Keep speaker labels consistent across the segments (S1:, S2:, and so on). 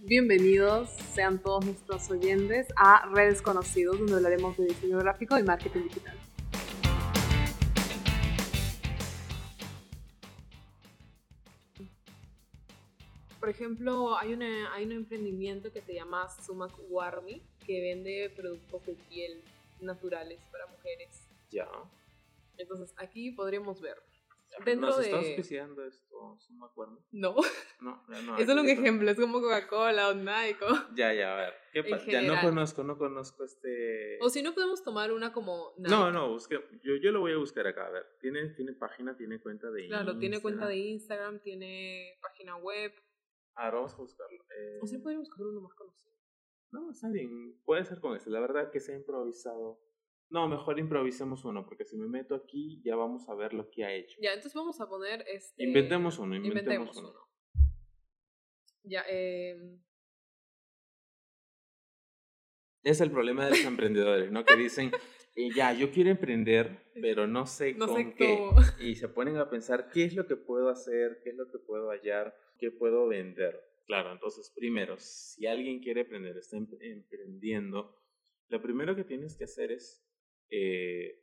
S1: Bienvenidos sean todos nuestros oyentes a Redes Conocidos, donde hablaremos de diseño gráfico y marketing digital. Por ejemplo, hay, una, hay un emprendimiento que se llama Sumac Warmi, que vende productos de piel naturales para mujeres.
S2: Ya.
S1: Entonces, aquí podríamos ver.
S2: Dentro ¿Nos de... está auspiciando esto, Sumac Warmi?
S1: No.
S2: No, no.
S1: es solo un ejemplo, es como Coca-Cola o Nike.
S2: Ya, ya, a ver. ¿Qué pasa? Ya no conozco, no conozco este...
S1: O si no podemos tomar una como
S2: Nike. No, no, busque... yo, yo lo voy a buscar acá. A ver, ¿tiene, tiene página, tiene cuenta de
S1: Instagram? Claro, tiene cuenta de Instagram, tiene página web.
S2: A vamos a buscarlo.
S1: O si podríamos buscar uno más conocido.
S2: No, está bien. Puede ser con ese. La verdad que se ha improvisado. No, mejor improvisemos uno, porque si me meto aquí ya vamos a ver lo que ha hecho.
S1: Ya, entonces vamos a poner este.
S2: Inventemos uno, inventemos, uno.
S1: Ya, eh...
S2: Es el problema de los emprendedores, ¿no? Que dicen, eh, ya, yo quiero emprender, pero no sé con qué. Y se ponen a pensar, ¿qué es lo que puedo hacer? ¿Qué es lo que puedo hallar? ¿Qué puedo vender? Claro, entonces, primero, si alguien quiere emprender, está emprendiendo, lo primero que tienes que hacer es, eh,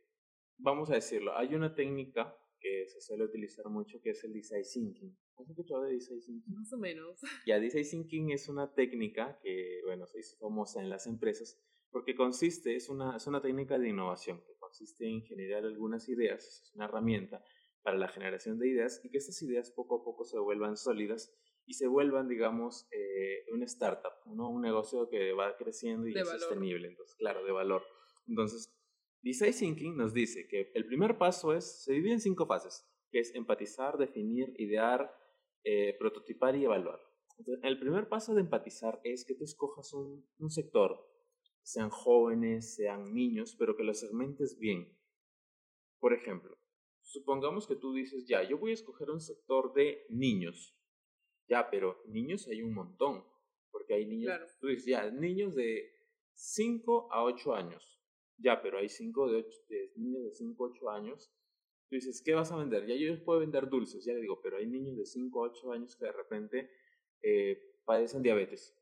S2: vamos a decirlo, hay una técnica que se suele utilizar mucho que es el design thinking. ¿Has escuchado de design thinking?
S1: Más o menos.
S2: Ya, design thinking es una técnica que, bueno, se hizo famosa en las empresas porque consiste, es una, es una técnica de innovación que consiste en generar algunas ideas, es una herramienta para la generación de ideas y que estas ideas poco a poco se vuelvan sólidas y se vuelvan, digamos, eh, una startup, ¿no? un negocio que va creciendo y es sostenible, entonces, claro, de valor. Entonces, Design Thinking nos dice que el primer paso es, se divide en cinco fases, que es empatizar, definir, idear, eh, prototipar y evaluar. Entonces, el primer paso de empatizar es que tú escojas un, un sector, sean jóvenes, sean niños, pero que los segmentes bien. Por ejemplo, supongamos que tú dices, ya, yo voy a escoger un sector de niños. Ya, pero niños hay un montón, porque hay niños, tú dices, ya, niños de 5 a 8 años. Ya, pero hay cinco de, de niños de 5 a 8 años. Tú dices, ¿qué vas a vender? Ya yo puedo vender dulces, ya le digo, pero hay niños de 5 a 8 años que de repente eh, padecen diabetes.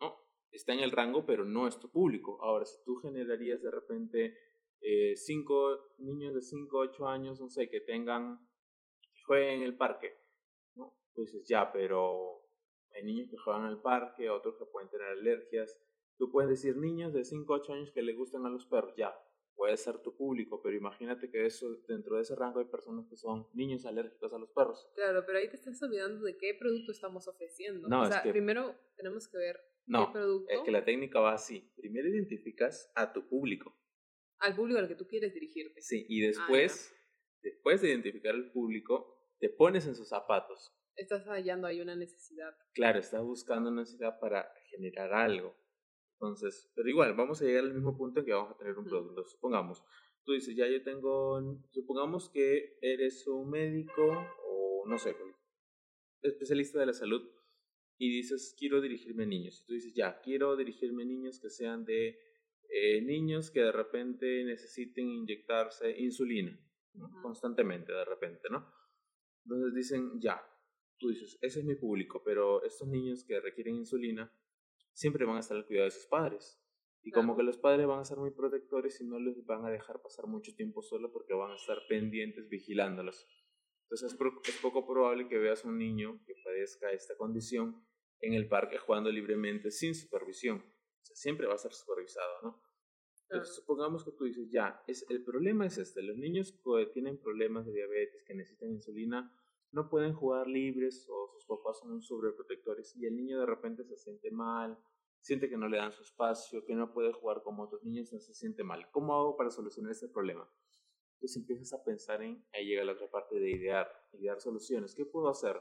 S2: No, está en el rango, pero no es tu público. Ahora, si tú generarías de repente eh, cinco niños de 5 a 8 años, no sé, que tengan, que en el parque, dices, ya, pero hay niños que juegan al parque, otros que pueden tener alergias. Tú puedes decir niños de 5 o 8 años que le gustan a los perros, ya, puede ser tu público, pero imagínate que eso, dentro de ese rango hay personas que son niños alérgicos a los perros.
S1: Claro, pero ahí te estás olvidando de qué producto estamos ofreciendo. No, o sea, primero tenemos que ver qué producto.
S2: Es que la técnica va así. Primero identificas a tu público.
S1: Al público al que tú quieres dirigirte.
S2: Sí, y ah, después, después de identificar al público, te pones en sus zapatos
S1: estás hallando ahí una necesidad.
S2: Claro, estás buscando una necesidad para generar algo. Entonces, pero igual, vamos a llegar al mismo punto en que vamos a tener un producto. Supongamos, tú dices, ya yo tengo, supongamos que eres un médico o no sé, especialista de la salud y dices, quiero dirigirme a niños. Y tú dices, ya, quiero dirigirme a niños que sean de eh, niños que de repente necesiten inyectarse insulina constantemente, de repente, ¿no? Entonces dicen, ya, tú dices, ese es mi público, pero estos niños que requieren insulina siempre van a estar al cuidado de sus padres. Y como que los padres van a ser muy protectores y no les van a dejar pasar mucho tiempo solo porque van a estar pendientes vigilándolos. Entonces es, es poco probable que veas un niño que padezca esta condición en el parque jugando libremente sin supervisión. O sea, siempre va a ser supervisado, ¿no? Entonces, supongamos que tú dices, ya, es, el problema es este, los niños que tienen problemas de diabetes, que necesitan insulina, no pueden jugar libres o sus papás son sobreprotectores y el niño de repente se siente mal, siente que no le dan su espacio, que no puede jugar como otros niños, no se siente mal. ¿Cómo hago para solucionar este problema? Entonces empiezas a pensar en, ahí llega la otra parte de idear, idear soluciones. ¿Qué puedo hacer?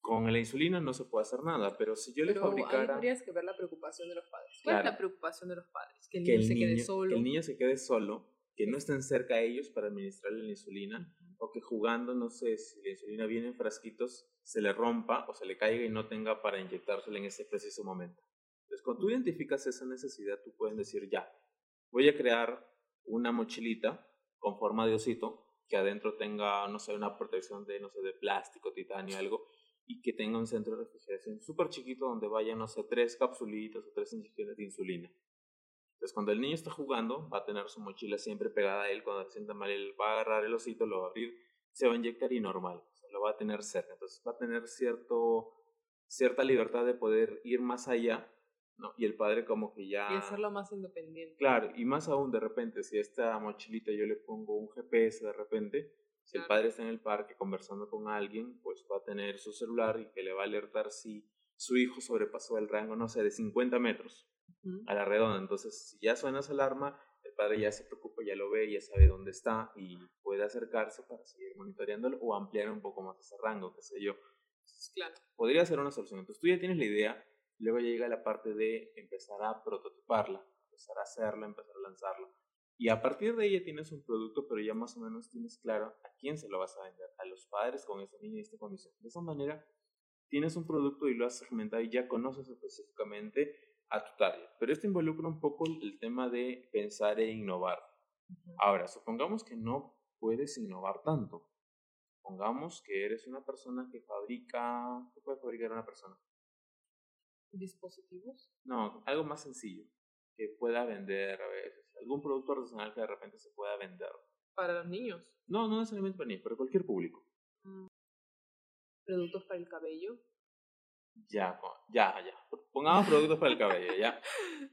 S2: Con la insulina no se puede hacer nada, pero si yo le fabricara... Ahí
S1: tendrías que ver la preocupación de los padres. ¿Cuál es la preocupación de los padres? Que el niño se quede solo.
S2: Que el niño se quede solo, que no estén cerca a ellos para administrarle la insulina o que jugando, no sé, si la insulina viene en frasquitos, se le rompa o se le caiga y no tenga para inyectársela en ese preciso momento. Entonces, cuando tú identificas esa necesidad, tú puedes decir, ya, voy a crear una mochilita con forma de osito que adentro tenga, no sé, una protección de, no sé, de plástico, titanio, algo, y que tenga un centro de refrigeración súper chiquito donde vayan, no sé, tres capsulitas o tres inyecciones de insulina. Entonces, cuando el niño está jugando, va a tener su mochila siempre pegada a él. Cuando se sienta mal, él va a agarrar el osito, lo va a abrir, se va a inyectar y normal. O sea, lo va a tener cerca. Entonces, va a tener cierto, cierta libertad de poder ir más allá. ¿no? Y el padre como que ya...
S1: Y hacerlo más independiente.
S2: Claro, y más aún de repente, si a esta mochilita yo le pongo un GPS de repente, si el padre está en el parque conversando con alguien, pues va a tener su celular y que le va a alertar si su hijo sobrepasó el rango, no sé, de 50 metros a la redonda. Entonces, si ya suena esa alarma, el padre ya se preocupa, ya lo ve, ya sabe dónde está y puede acercarse para seguir monitoreándolo o ampliar un poco más ese rango, qué sé yo.
S1: claro.
S2: Podría ser una solución. Entonces, tú ya tienes la idea, luego llega la parte de empezar a prototiparla, empezar a hacerla, empezar a lanzarla. Y a partir de ella tienes un producto, pero ya más o menos tienes claro a quién se lo vas a vender, a los padres con ese niño y esta condición. De esa manera, tienes un producto y lo has segmentado y ya conoces específicamente a tu target. Pero esto involucra un poco el tema de pensar e innovar. Ahora, supongamos que no puedes innovar tanto. Supongamos que eres una persona que fabrica... ¿Qué puede fabricar una persona?
S1: ¿Dispositivos?
S2: No, algo más sencillo. Que pueda vender a veces. Algún producto artesanal que de repente se pueda vender.
S1: ¿Para los niños?
S2: No, no necesariamente para niños, para cualquier público.
S1: Mm. ¿Productos para el cabello?
S2: Ya, ya, ya. Pongamos productos para el cabello, ya.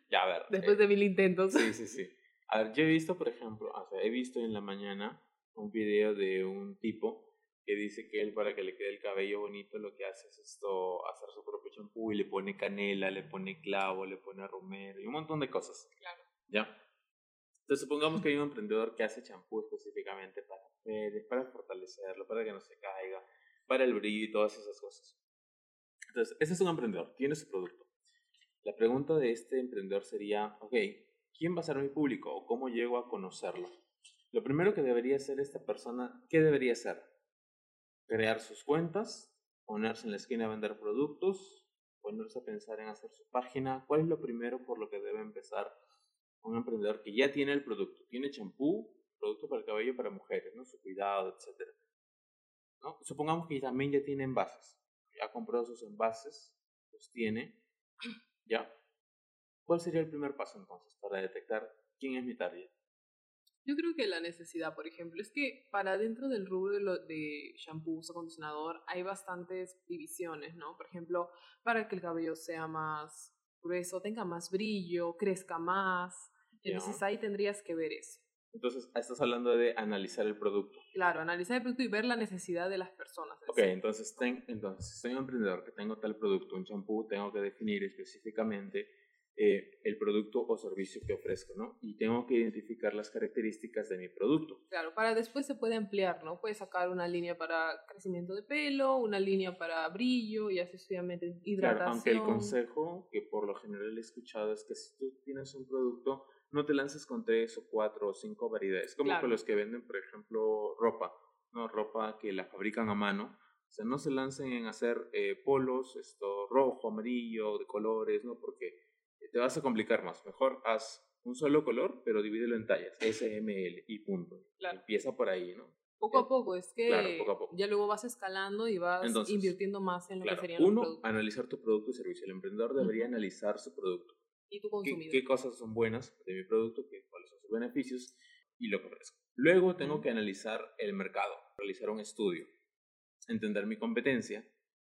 S2: Ya, a ver.
S1: Después de mil intentos.
S2: Sí, sí, sí. A ver, yo he visto, por ejemplo, o sea, he visto en la mañana un video de un tipo que dice que él para que le quede el cabello bonito lo que hace es esto, hacer su propio champú y le pone canela, le pone clavo, le pone romero y un montón de cosas.
S1: Claro.
S2: ¿Ya? Entonces supongamos que hay un emprendedor que hace champú específicamente para, para fortalecerlo, para que no se caiga, para el brillo y todas esas cosas. Entonces, ese es un emprendedor, tiene su producto. La pregunta de este emprendedor sería, ok, ¿quién va a ser mi público o cómo llego a conocerlo? Lo primero que debería hacer esta persona, ¿qué debería hacer? Crear sus cuentas, ponerse en la esquina a vender productos, ponerse a pensar en hacer su página. ¿Cuál es lo primero por lo que debe empezar un emprendedor que ya tiene el producto? Tiene champú, producto para el cabello para mujeres, ¿no? Su cuidado, etc. Supongamos que también ya tiene envases ha comprado sus envases, los tiene, ¿ya? ¿Cuál sería el primer paso entonces para detectar quién es mi target?
S1: Yo creo que la necesidad, por ejemplo, es que para dentro del rubro de, lo, de shampoos, acondicionador, hay bastantes divisiones, ¿no? Por ejemplo, para que el cabello sea más grueso, tenga más brillo, crezca más. Entonces ahí tendrías que ver eso.
S2: Entonces, estás hablando de analizar el producto.
S1: Claro, analizar el producto y ver la necesidad de las personas.
S2: Ok, entonces, ten, entonces, soy un emprendedor que tengo tal producto, un champú, tengo que definir específicamente eh, el producto o servicio que ofrezco, ¿no? Y tengo que identificar las características de mi producto.
S1: Claro, para después se puede ampliar, ¿no? Puedes sacar una línea para crecimiento de pelo, una línea para brillo y así hidratación. Claro,
S2: aunque el consejo que por lo general he escuchado es que si tú tienes un producto no te lances con tres o cuatro o cinco variedades, como con los que venden, por ejemplo, ropa, ¿no? Ropa que la fabrican a mano. O sea, no se lancen en hacer eh, polos, esto rojo, amarillo, de colores, ¿no? Porque te vas a complicar más. Mejor haz un solo color, pero divídelo en tallas, S, M, L y punto. Empieza por ahí, ¿no?
S1: Poco a poco, es que ya luego vas escalando y vas invirtiendo más en lo que serían
S2: uno, analizar tu producto y servicio. El emprendedor debería analizar su producto
S1: y tu consumidor.
S2: ¿Qué, cosas son buenas de mi producto? Qué, ¿Cuáles son sus beneficios? Y lo que ofrezco. Luego tengo que analizar el mercado, realizar un estudio, entender mi competencia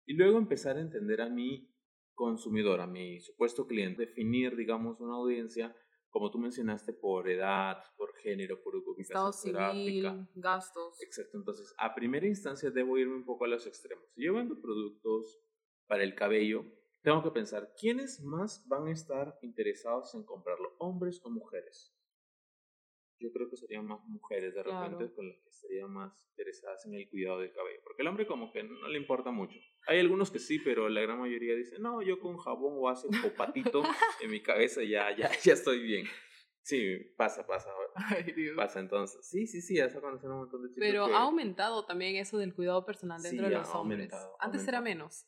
S2: y luego empezar a entender a mi consumidor, a mi supuesto cliente, definir, digamos, una audiencia, como tú mencionaste, por edad, por género, por
S1: ubicación geográfica. gastos.
S2: Exacto. Entonces, a primera instancia debo irme un poco a los extremos. Si yo vendo productos para el cabello, tengo que pensar, ¿quiénes más van a estar interesados en comprarlo? ¿Hombres o mujeres? Yo creo que serían más mujeres de repente con las que estarían más interesadas en el cuidado del cabello. Porque el hombre como que no le importa mucho. Hay algunos que sí, pero la gran mayoría dice, no, yo con jabón o hace un patito en mi cabeza ya, ya, ya estoy bien. Sí, pasa, pasa. Pasa entonces. Sí, sí, sí, has conocido un montón de chicos.
S1: Pero ha aumentado también eso del cuidado personal dentro de los hombres. Antes era menos.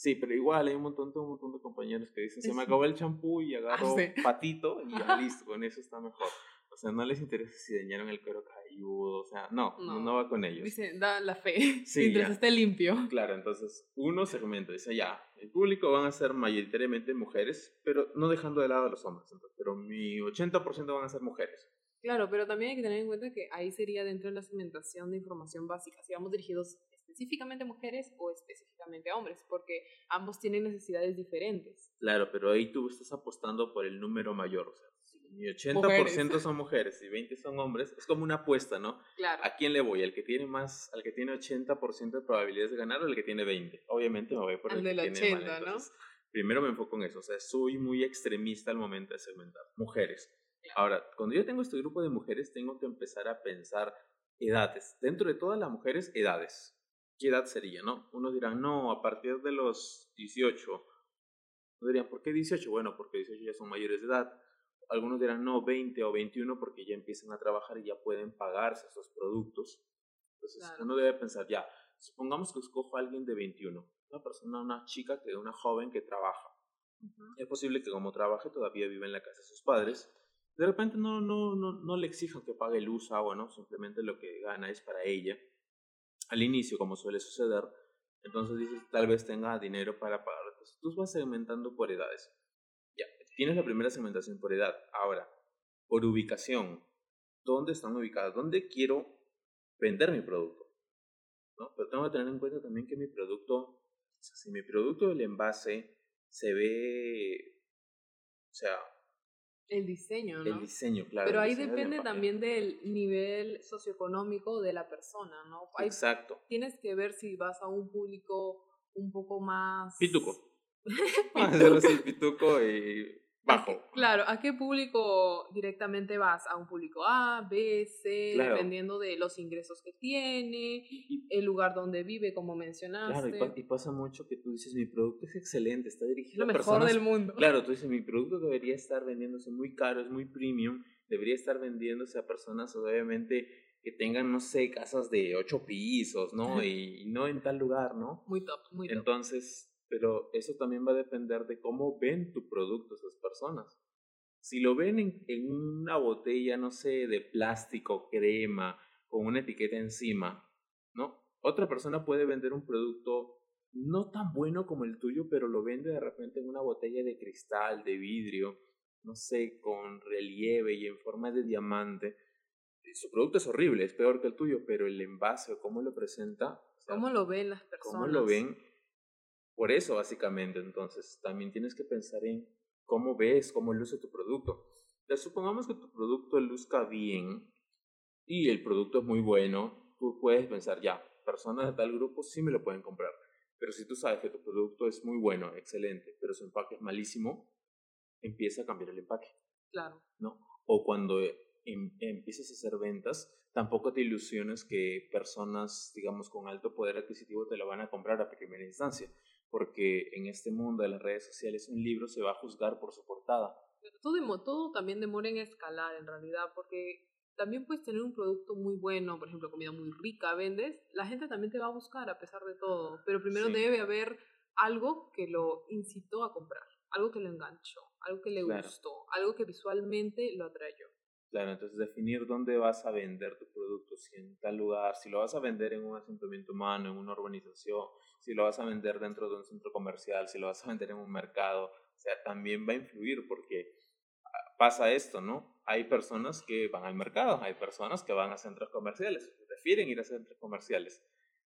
S2: Sí, pero igual hay un montón, un montón de compañeros que dicen, se me acabó el champú y agarro patito y ya listo, con eso está mejor. O sea, no les interesa si dañaron el cuero velludo, o sea, no, no, va con ellos.
S1: Dice, da la fe, sí, mientras esté limpio.
S2: Claro, entonces uno segmenta, dice, ya, el público van a ser mayoritariamente mujeres, pero no dejando de lado a los hombres, pero mi 80% van a ser mujeres.
S1: Claro, pero también hay que tener en cuenta que ahí sería dentro de la segmentación de información básica, si vamos dirigidos específicamente a mujeres o específicamente a hombres, porque ambos tienen necesidades diferentes.
S2: Claro, pero ahí tú estás apostando por el número mayor, o sea, y 80% son mujeres y 20 son hombres, es como una apuesta, ¿no?
S1: Claro.
S2: ¿A quién le voy? ¿Al que tiene más, al que tiene 80% de probabilidades de ganar o al que tiene 20? Obviamente me voy por el,
S1: del
S2: que
S1: 80,
S2: tiene
S1: más. ¿no?
S2: primero me enfoco en eso, o sea, soy muy extremista al momento de segmentar. Mujeres. Ahora, cuando yo tengo este grupo de mujeres, tengo que empezar a pensar edades. Dentro de todas las mujeres, edades. ¿Qué edad sería, no? Unos dirán, no, a partir de los 18. Unos dirían, ¿por qué 18? Bueno, porque 18 ya son mayores de edad algunos dirán, no, 20 o 21 porque ya empiezan a trabajar y ya pueden pagarse esos productos. Entonces uno debe pensar, ya, supongamos que escojo a alguien de 21, una persona, una chica, que una joven que trabaja. Es posible que como trabaje todavía vive en la casa de sus padres. De repente no, no, no, no le exijan que pague luz, agua, ¿no? Simplemente lo que gana es para ella. Al inicio, como suele suceder, entonces dices, tal vez tenga dinero para pagar. Entonces tú vas segmentando por edades. Tienes la primera segmentación por edad. Ahora, por ubicación. ¿Dónde están ubicadas? ¿Dónde quiero vender mi producto? ¿No? Pero tengo que tener en cuenta también que mi producto, si mi producto del envase se ve, o sea...
S1: El diseño, ¿no?
S2: El diseño, claro.
S1: Pero ahí depende también del nivel socioeconómico de la persona, ¿no?
S2: Exacto.
S1: Tienes que ver si vas a un público un poco más...
S2: Pituco. Así, pituco y bajo.
S1: Claro, ¿a qué público directamente vas? ¿A un público A, B, C, dependiendo de los ingresos que tiene, el lugar donde vive, como mencionaste?
S2: Claro, y, pasa mucho que tú dices, mi producto es excelente, está dirigido
S1: Lo a mejor del mundo.
S2: Claro, tú dices, mi producto debería estar vendiéndose muy caro, es muy premium, debería estar vendiéndose a personas, obviamente, que tengan, no sé, casas de ocho pisos, ¿no? y, y no en tal lugar, ¿no?
S1: Muy top, muy top.
S2: Entonces pero eso también va a depender de cómo ven tu producto esas personas. Si lo ven en, una botella, no sé, de plástico, crema, con una etiqueta encima, ¿no? Otra persona puede vender un producto no tan bueno como el tuyo, pero lo vende de repente en una botella de cristal, de vidrio, no sé, con relieve y en forma de diamante. Su producto es horrible, es peor que el tuyo, pero el envase o cómo lo presenta.
S1: ¿Cómo lo ven las personas?
S2: ¿Cómo lo ven? Por eso, básicamente, entonces, también tienes que pensar en cómo ves, cómo luce tu producto. Ya supongamos que tu producto luzca bien y el producto es muy bueno, tú puedes pensar, ya, personas de tal grupo sí me lo pueden comprar. Pero si tú sabes que tu producto es muy bueno, excelente, pero su empaque es malísimo, empieza a cambiar el empaque.
S1: Claro.
S2: ¿No? O cuando em, empiezas a hacer ventas, tampoco te ilusiones que personas, digamos, con alto poder adquisitivo te lo van a comprar a primera instancia porque en este mundo de las redes sociales un libro se va a juzgar por su portada.
S1: todo, todo también demora en escalar en realidad, porque también puedes tener un producto muy bueno, por ejemplo, comida muy rica, vendes, la gente también te va a buscar a pesar de todo, pero primero debe haber algo que lo incitó a comprar, algo que lo enganchó, algo que le gustó, algo que visualmente lo atrayó.
S2: Claro, entonces definir dónde vas a vender tu producto, si en tal lugar, si lo vas a vender en un asentamiento humano, en una urbanización, si lo vas a vender dentro de un centro comercial, si lo vas a vender en un mercado, o sea, también va a influir porque ah, pasa esto, ¿no? Hay personas que van al mercado, hay personas que van a centros comerciales, prefieren ir a centros comerciales.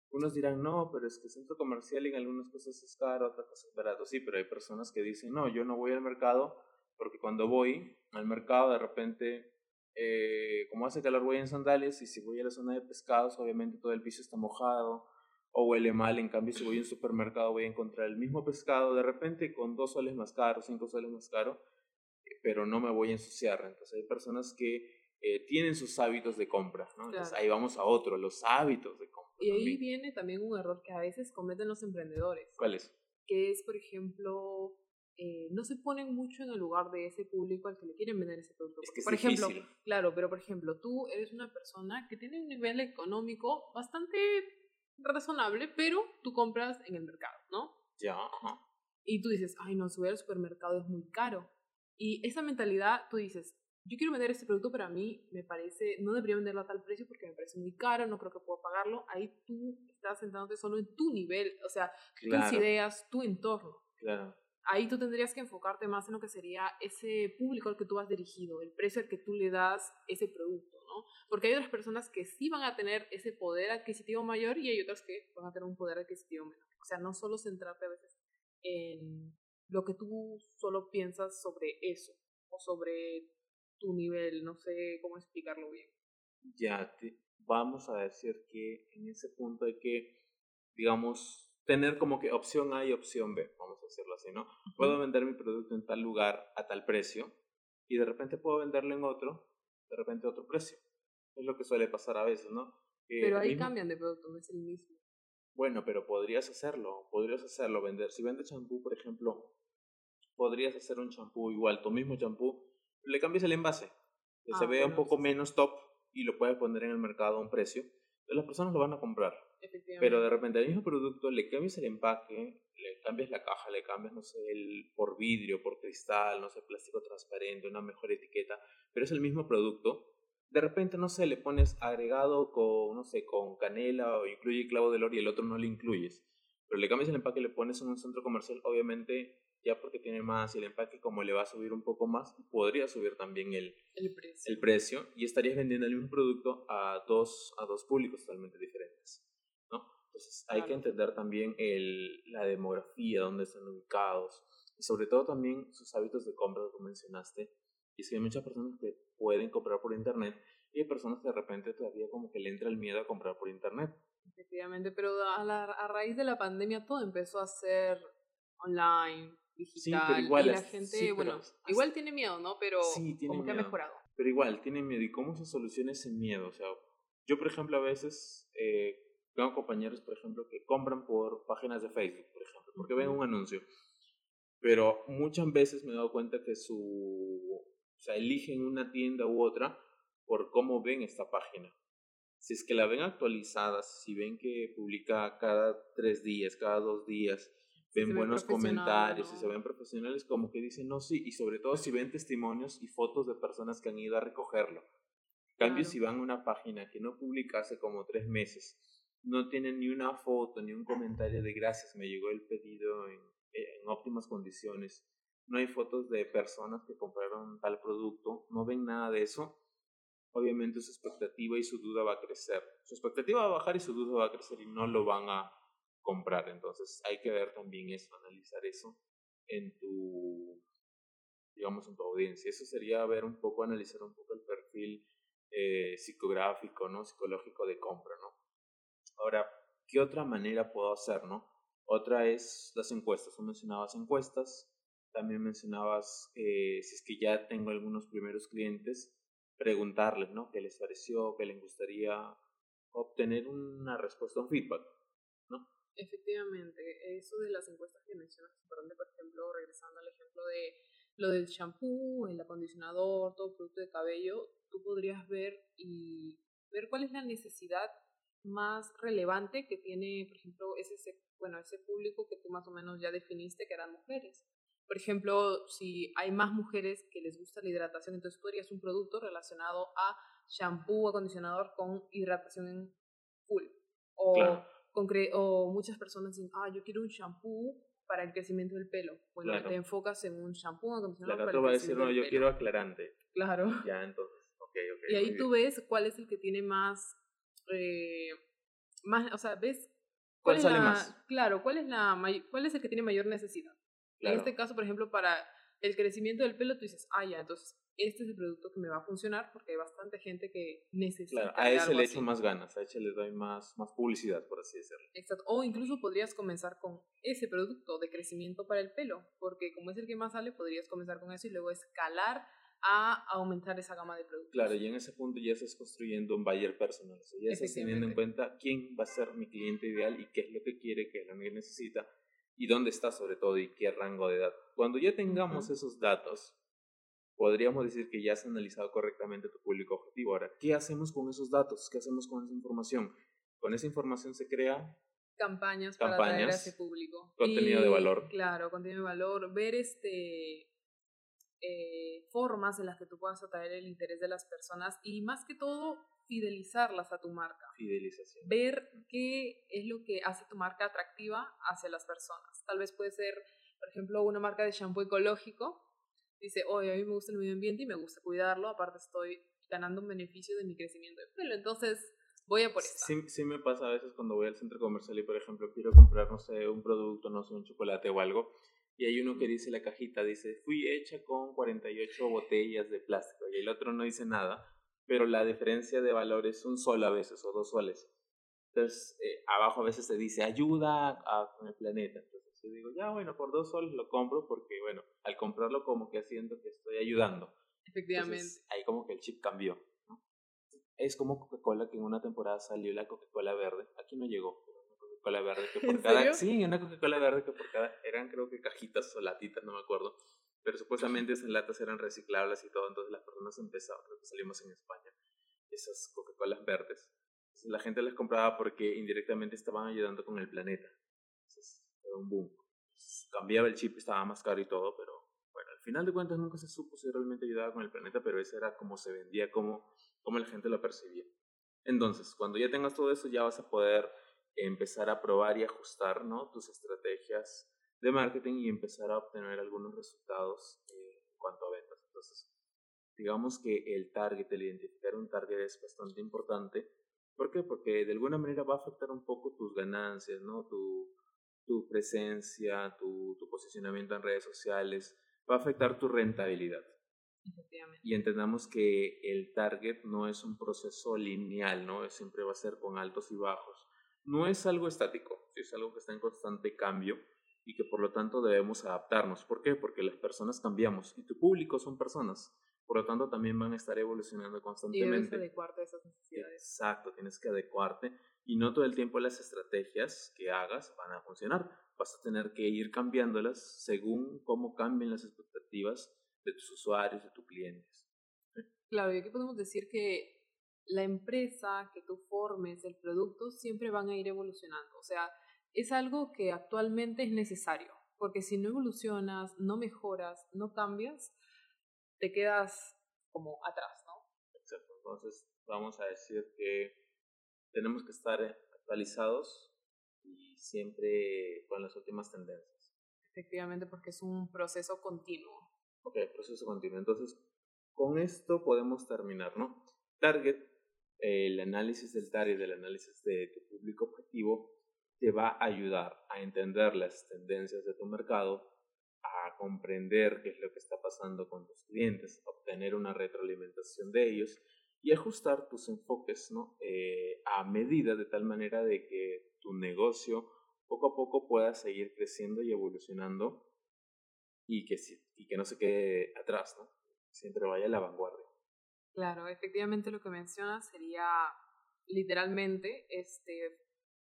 S2: Unos dirán, no, pero es que el centro comercial en algunas cosas es caro, otras cosas es barato. Sí, pero hay personas que dicen, no, yo no voy al mercado porque cuando voy al mercado de repente eh, como hace calor voy en sandalias y si voy a la zona de pescados obviamente todo el piso está mojado o huele mal, en cambio si voy a un supermercado voy a encontrar el mismo pescado de repente con dos soles más caro, cinco soles más caro, pero no me voy a ensuciar. Entonces hay personas que eh, tienen sus hábitos de compra, ¿no? Entonces ahí vamos a otro, los hábitos de compra.
S1: Y ahí viene también un error que a veces cometen los emprendedores.
S2: ¿Cuál es?
S1: Que es, por ejemplo, eh, no se ponen mucho en el lugar de ese público al que le quieren vender ese producto.
S2: Es que
S1: por ejemplo, claro, pero por ejemplo, tú eres una persona que tiene un nivel económico bastante razonable, pero tú compras en el mercado, ¿no?
S2: Ya.
S1: Y tú dices, ay, no, subir al supermercado es muy caro. Y esa mentalidad, tú dices, yo quiero vender este producto, pero a mí me parece, no debería venderlo a tal precio porque me parece muy caro, no creo que puedo pagarlo. Ahí tú estás sentándote solo en tu nivel, o sea, tus ideas, tu entorno.
S2: Claro.
S1: Ahí tú tendrías que enfocarte más en lo que sería ese público al que tú has dirigido, el precio al que tú le das ese producto, ¿no? Porque hay otras personas que sí van a tener ese poder adquisitivo mayor y hay otras que van a tener un poder adquisitivo menor. O sea, no solo centrarte a veces en lo que tú solo piensas sobre eso o sobre tu nivel, no sé cómo explicarlo bien.
S2: Ya, te, vamos a decir que en ese punto hay que, digamos, tener como que opción A y opción B, vamos a decirlo así, ¿no? Puedo vender mi producto en tal lugar a tal precio y de repente puedo venderlo en otro, de repente a otro precio. Es lo que suele pasar a veces, ¿no?
S1: pero ahí cambian de producto, no es el mismo.
S2: Bueno, pero podrías hacerlo, podrías hacerlo, vender. Si vendes champú, por ejemplo, podrías hacer un champú igual, tu mismo champú, le cambias el envase, que se ah, vea un poco menos top y lo puedes poner en el mercado a un precio, las personas lo van a comprar. Pero de repente al mismo producto le cambias el empaque, le cambias la caja, le cambias, no sé, el, por vidrio, por cristal, no sé, plástico transparente, una mejor etiqueta, pero es el mismo producto. De repente, no sé, le pones agregado con, no sé, con canela o incluye clavo de olor y el otro no le incluyes. Pero le cambias el empaque, le pones en un centro comercial, obviamente ya porque tiene más y el empaque como le va a subir un poco más, podría subir también el,
S1: el, precio.
S2: el precio y estarías vendiendo el mismo producto a dos, a dos públicos totalmente diferentes. Entonces hay que entender también el, la demografía, dónde están ubicados y sobre todo también sus hábitos de compra, como mencionaste. Y es que hay muchas personas que pueden comprar por internet y hay personas que de repente todavía como que le entra el miedo a comprar por internet.
S1: Efectivamente, pero a, la, a raíz de la pandemia todo empezó a ser online, digital. igual, y la gente, bueno, igual tiene miedo, ¿no? Pero como que ha mejorado.
S2: Pero igual, tiene miedo. ¿Y cómo se soluciona ese miedo? O sea, yo, por ejemplo, a veces eh, tengo compañeros, por ejemplo, que compran por páginas de Facebook, por ejemplo, porque ven un anuncio. Pero muchas veces me he dado cuenta que su. O sea, eligen una tienda u otra por cómo ven esta página. Si es que la ven actualizada, si ven que publica cada tres días, cada dos días, ven buenos comentarios y se ven profesionales, como que dicen, no, sí, y sobre todo si ven testimonios y fotos de personas que han ido a recogerlo. En cambio, si van a una página que no publica hace como tres meses, no tienen ni una foto, ni un comentario de gracias, me llegó el pedido en, óptimas condiciones, no hay fotos de personas que compraron tal producto, no ven nada de eso, obviamente su expectativa y su duda va a crecer. Su expectativa va a bajar y su duda va a crecer y no lo van a comprar. Entonces hay que ver también eso, analizar eso en tu, digamos, en tu audiencia. Eso sería ver un poco, analizar un poco el perfil eh, psicográfico, ¿no? Psicológico de compra, ¿no? Ahora, ¿qué otra manera puedo hacer, no? Otra es las encuestas. Tú mencionabas encuestas, también mencionabas, eh, si es que ya tengo algunos primeros clientes, preguntarles, ¿no? ¿Qué les pareció? ¿Qué les gustaría? Obtener una respuesta, un feedback, ¿no?
S1: Efectivamente, eso de las encuestas que mencionas es importante, por ejemplo, regresando al ejemplo de lo del champú, el acondicionador, todo producto de cabello, tú podrías ver y ver cuál es la necesidad más relevante que tiene, por ejemplo, ese, bueno, ese público que tú más o menos ya definiste que eran mujeres. Por ejemplo, si hay más mujeres que les gusta la hidratación, entonces tú harías un producto relacionado a champú, acondicionador con hidratación en full. O o muchas personas dicen, ah, yo quiero un shampoo para el crecimiento del pelo. Bueno, te enfocas en un shampoo, acondicionador
S2: para el va a decir, no, yo quiero aclarante.
S1: Claro.
S2: Ya, entonces, ok, ok.
S1: Y ahí tú ves cuál es el que tiene más, eh, más, o sea, ves
S2: cuál, sale más.
S1: Claro, cuál es la cuál es el que tiene mayor necesidad. En este caso, por ejemplo, para el crecimiento del pelo, tú dices, ah, ya, entonces este es el producto que me va a funcionar porque hay bastante gente que necesita.
S2: Claro, a ese le echo más ganas, a ese le doy más, más publicidad, por así decirlo.
S1: Exacto. O incluso podrías comenzar con ese producto de crecimiento para el pelo, porque como es el que más sale, podrías comenzar con eso y luego escalar a aumentar esa gama de productos.
S2: Claro, y en ese punto ya estás construyendo un buyer personal, ya estás teniendo en cuenta quién va a ser mi cliente ideal y qué es lo que quiere, qué es lo que necesita y dónde está sobre todo y qué rango de edad. Cuando ya tengamos esos datos, podríamos decir que ya has analizado correctamente tu público objetivo. Ahora, ¿qué hacemos con esos datos? ¿Qué hacemos con esa información? Con esa información se crea
S1: campañas, para atraer a ese público.
S2: Contenido de valor.
S1: Claro, contenido de valor. Ver este eh, formas en las que tú puedas atraer el interés de las personas y más que todo fidelizarlas a tu marca.
S2: Fidelización.
S1: Ver qué es lo que hace tu marca atractiva hacia las personas. Tal vez puede ser, por ejemplo, una marca de shampoo ecológico. Dice, oye, a mí me gusta el medio ambiente y me gusta cuidarlo, aparte estoy ganando un beneficio de mi crecimiento de pelo. Entonces, voy a por eso.
S2: Sí, sí me pasa a veces cuando voy al centro comercial y, por ejemplo, quiero comprar, no sé, un producto, no sé, un chocolate o algo, y hay uno que dice la cajita, dice, fui hecha con 48 botellas de plástico, y el otro no dice nada, pero la diferencia de valor es un sol a veces o dos soles. Entonces, eh, abajo a veces se dice, ayuda a, con el planeta. Entonces yo digo, ya bueno, por dos soles lo compro porque, bueno, al comprarlo como que siento que estoy ayudando.
S1: Efectivamente.
S2: ahí como que el chip cambió. ¿no? Es como Coca-Cola que en una temporada salió la Coca-Cola verde. Aquí no llegó, Coca-Cola verde que por cada... Sí, una Coca-Cola verde que por cada... Eran creo que cajitas o latitas, no me acuerdo. Pero supuestamente esas latas eran reciclables y todo. Entonces las personas empezaron, creo que salimos en España, esas Coca-Colas verdes. Entonces, la gente las compraba porque indirectamente estaban ayudando con el planeta. Entonces era un boom. cambiaba el chip, estaba más caro y todo, pero final de cuentas nunca se supo si realmente ayudaba con el planeta, pero eso era como se vendía, como, como la gente lo percibía. Entonces, cuando ya tengas todo eso, ya vas a poder empezar a probar y ajustar ¿no? tus estrategias de marketing y empezar a obtener algunos resultados eh, en cuanto a ventas. Entonces, digamos que el target, el identificar un target es bastante importante. ¿Por qué? Porque de alguna manera va a afectar un poco tus ganancias, ¿no? Tu, tu presencia, tu, tu posicionamiento en redes sociales, va a afectar tu rentabilidad. Y entendamos que el target no es un proceso lineal, ¿no? Siempre va a ser con altos y bajos. No es algo estático, es algo que está en constante cambio y que por lo tanto debemos adaptarnos. ¿Por qué? Porque las personas cambiamos y tu público son personas. Por lo tanto, también van a estar evolucionando constantemente.
S1: Y adecuarte a esas necesidades.
S2: Exacto, tienes que adecuarte y no todo el tiempo las estrategias que hagas van a funcionar vas a tener que ir cambiándolas según cómo cambien las expectativas de tus usuarios, de tus clientes.
S1: Claro, y aquí podemos decir que la empresa que tú formes, el producto, siempre van a ir evolucionando. O sea, es algo que actualmente es necesario, porque si no evolucionas, no mejoras, no cambias, te quedas como atrás, ¿no?
S2: Exacto. Entonces, vamos a decir que tenemos que estar actualizados y siempre con las últimas tendencias.
S1: Efectivamente, porque es un proceso continuo.
S2: Ok, proceso continuo. Entonces, con esto podemos terminar, ¿no? Target, el análisis del target, el análisis de tu público objetivo, te va a ayudar a entender las tendencias de tu mercado, a comprender qué es lo que está pasando con tus clientes, obtener una retroalimentación de ellos y ajustar tus enfoques ¿no? Eh, a medida de tal manera de que tu negocio poco a poco pueda seguir creciendo y evolucionando y que, y que no se quede atrás, ¿no? Siempre vaya a la vanguardia.
S1: Claro, efectivamente lo que mencionas sería literalmente este,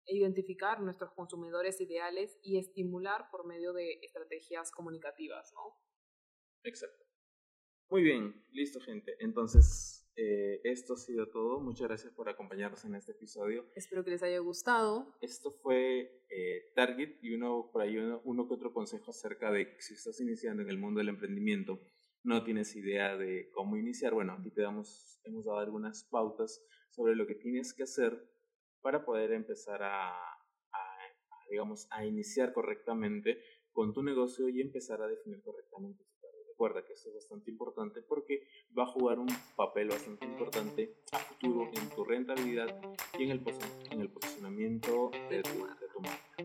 S1: identificar nuestros consumidores ideales y estimular por medio de estrategias comunicativas, ¿no?
S2: Exacto. Muy bien, listo gente. Entonces, eh, esto ha sido todo. Muchas gracias por acompañarnos en este episodio.
S1: Espero que les haya gustado.
S2: Esto fue eh, Target y uno por ahí uno, uno, que otro consejo acerca de si estás iniciando en el mundo del emprendimiento, no tienes idea de cómo iniciar. Bueno, aquí te damos, hemos dado algunas pautas sobre lo que tienes que hacer para poder empezar a, digamos, a iniciar correctamente con tu negocio y empezar a definir correctamente Recuerda que esto es bastante importante porque va a jugar un papel bastante importante a futuro en tu rentabilidad y en el, en el posicionamiento de tu, de tu marca.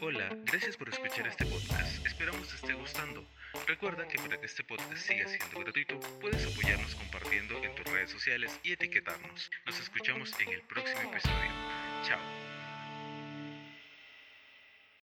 S3: Hola, gracias por escuchar este podcast. Esperamos te esté gustando. Recuerda que para que este podcast siga siendo gratuito, puedes apoyarnos compartiendo en tus redes sociales y etiquetarnos. Nos escuchamos en el próximo episodio.